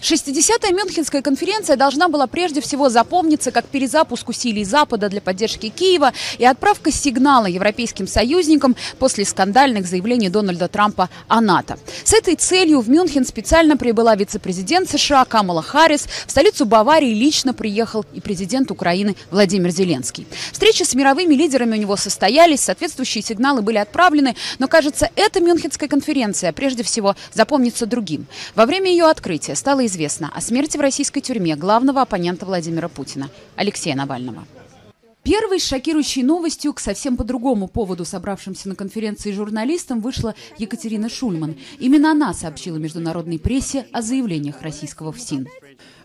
60-я Мюнхенская конференция должна была прежде всего запомниться как перезапуск усилий Запада для поддержки Киева и отправка сигнала европейским союзникам после скандальных заявлений Дональда Трампа о НАТО. С этой целью в Мюнхен специально прибыла вице-президент США Камала Харрис. В столицу Баварии лично приехал и президент Украины Владимир Зеленский. Встречи с мировыми лидерами у него состоялись, соответствующие сигналы были отправлены, но, кажется, эта Мюнхенская конференция прежде всего запомнится другим. Во время ее открытия стало известно о смерти в российской тюрьме главного оппонента Владимира Путина Алексея Навального. Первой шокирующей новостью к совсем по другому поводу собравшимся на конференции журналистам вышла Екатерина Шульман. Именно она сообщила международной прессе о заявлениях российского ФСИН.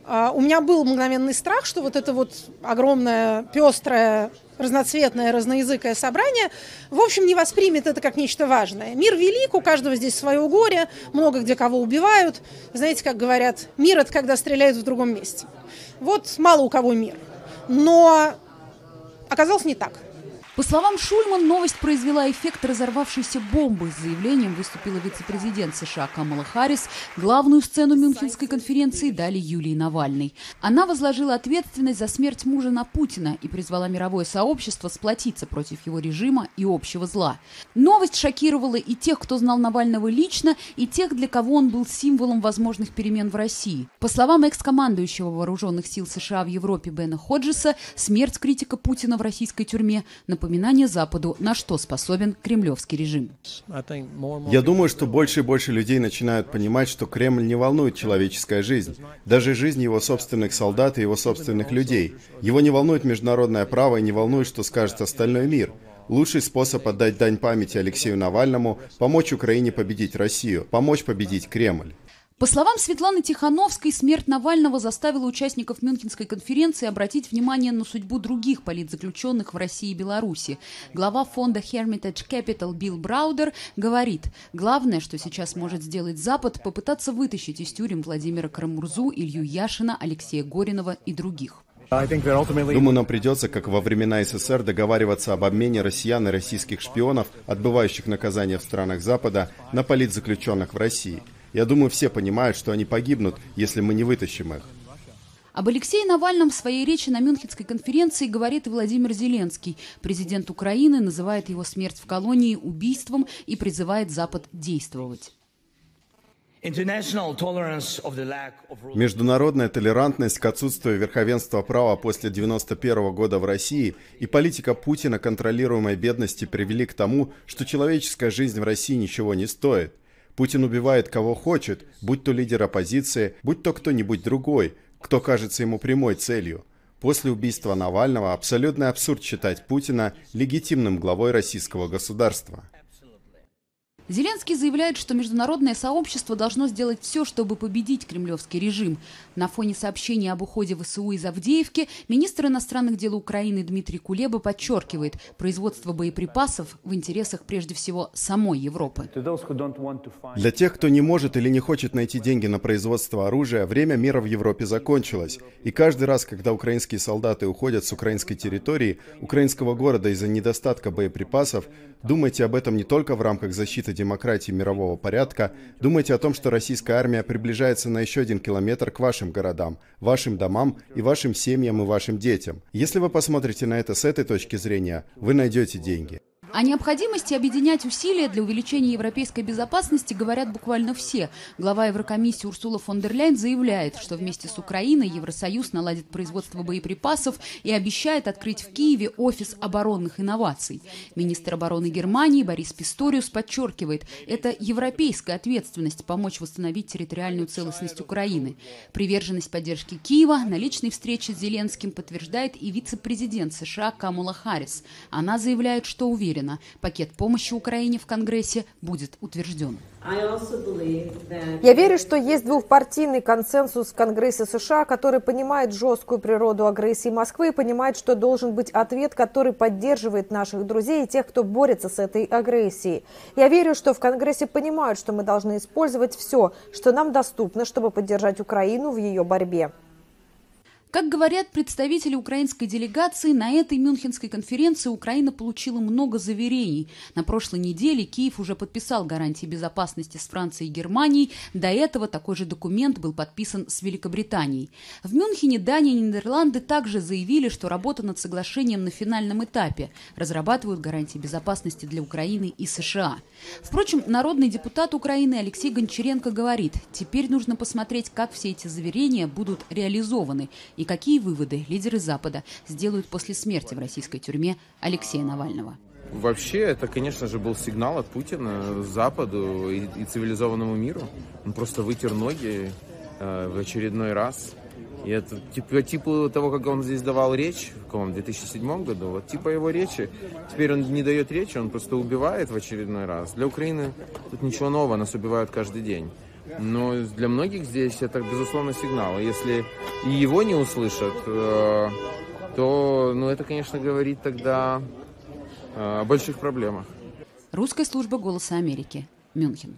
А, у меня был мгновенный страх, что вот это вот огромное, пестрое, разноцветное, разноязыкое собрание, в общем, не воспримет это как нечто важное. Мир велик, у каждого здесь свое горе, много где кого убивают. Знаете, как говорят, мир – это когда стреляют в другом месте. Вот мало у кого мир. Но оказалось не так. По словам Шульман, новость произвела эффект разорвавшейся бомбы. С заявлением выступила вице-президент США Камала Харрис. Главную сцену Мюнхенской конференции дали Юлии Навальной. Она возложила ответственность за смерть мужа на Путина и призвала мировое сообщество сплотиться против его режима и общего зла. Новость шокировала и тех, кто знал Навального лично, и тех, для кого он был символом возможных перемен в России. По словам экс-командующего вооруженных сил США в Европе Бена Ходжеса, смерть критика Путина в российской тюрьме напоминает напоминание Западу, на что способен кремлевский режим. Я думаю, что больше и больше людей начинают понимать, что Кремль не волнует человеческая жизнь, даже жизнь его собственных солдат и его собственных людей. Его не волнует международное право и не волнует, что скажет остальной мир. Лучший способ отдать дань памяти Алексею Навальному – помочь Украине победить Россию, помочь победить Кремль. По словам Светланы Тихановской, смерть Навального заставила участников Мюнхенской конференции обратить внимание на судьбу других политзаключенных в России и Беларуси. Глава фонда Hermitage Capital Билл Браудер говорит, главное, что сейчас может сделать Запад, попытаться вытащить из тюрем Владимира Карамурзу, Илью Яшина, Алексея Горинова и других. Думаю, нам придется, как во времена СССР, договариваться об обмене россиян и российских шпионов, отбывающих наказание в странах Запада, на политзаключенных в России – я думаю, все понимают, что они погибнут, если мы не вытащим их. Об Алексее Навальном в своей речи на Мюнхенской конференции говорит и Владимир Зеленский. Президент Украины называет его смерть в колонии убийством и призывает Запад действовать. Международная толерантность к отсутствию верховенства права после 1991 года в России и политика Путина контролируемой бедности привели к тому, что человеческая жизнь в России ничего не стоит – Путин убивает кого хочет, будь то лидер оппозиции, будь то кто-нибудь другой, кто кажется ему прямой целью. После убийства Навального абсолютный абсурд считать Путина легитимным главой российского государства. Зеленский заявляет, что международное сообщество должно сделать все, чтобы победить кремлевский режим. На фоне сообщений об уходе ВСУ из Авдеевки министр иностранных дел Украины Дмитрий Кулеба подчеркивает, производство боеприпасов в интересах прежде всего самой Европы. Для тех, кто не может или не хочет найти деньги на производство оружия, время мира в Европе закончилось. И каждый раз, когда украинские солдаты уходят с украинской территории, украинского города из-за недостатка боеприпасов, думайте об этом не только в рамках защиты демократии мирового порядка, думайте о том, что российская армия приближается на еще один километр к вашим городам, вашим домам и вашим семьям и вашим детям. Если вы посмотрите на это с этой точки зрения, вы найдете деньги. О необходимости объединять усилия для увеличения европейской безопасности говорят буквально все. Глава Еврокомиссии Урсула фон дер Ляйн заявляет, что вместе с Украиной Евросоюз наладит производство боеприпасов и обещает открыть в Киеве офис оборонных инноваций. Министр обороны Германии Борис Писториус подчеркивает, это европейская ответственность помочь восстановить территориальную целостность Украины. Приверженность поддержки Киева на личной встрече с Зеленским подтверждает и вице-президент США Камула Харрис. Она заявляет, что уверена, уверена, пакет помощи Украине в Конгрессе будет утвержден. Я верю, что есть двухпартийный консенсус в Конгрессе США, который понимает жесткую природу агрессии Москвы и понимает, что должен быть ответ, который поддерживает наших друзей и тех, кто борется с этой агрессией. Я верю, что в Конгрессе понимают, что мы должны использовать все, что нам доступно, чтобы поддержать Украину в ее борьбе. Как говорят представители украинской делегации, на этой Мюнхенской конференции Украина получила много заверений. На прошлой неделе Киев уже подписал гарантии безопасности с Францией и Германией. До этого такой же документ был подписан с Великобританией. В Мюнхене Дания и Нидерланды также заявили, что работа над соглашением на финальном этапе. Разрабатывают гарантии безопасности для Украины и США. Впрочем, народный депутат Украины Алексей Гончаренко говорит, теперь нужно посмотреть, как все эти заверения будут реализованы и какие выводы лидеры Запада сделают после смерти в российской тюрьме Алексея Навального. Вообще, это, конечно же, был сигнал от Путина Западу и, и цивилизованному миру. Он просто вытер ноги э, в очередной раз. И это типа, типа того, как он здесь давал речь в каком 2007 году, вот типа его речи. Теперь он не дает речи, он просто убивает в очередной раз. Для Украины тут ничего нового, нас убивают каждый день. Но для многих здесь это, безусловно, сигнал. Если и его не услышат, э, то ну, это, конечно, говорит тогда э, о больших проблемах. Русская служба «Голоса Америки», Мюнхен.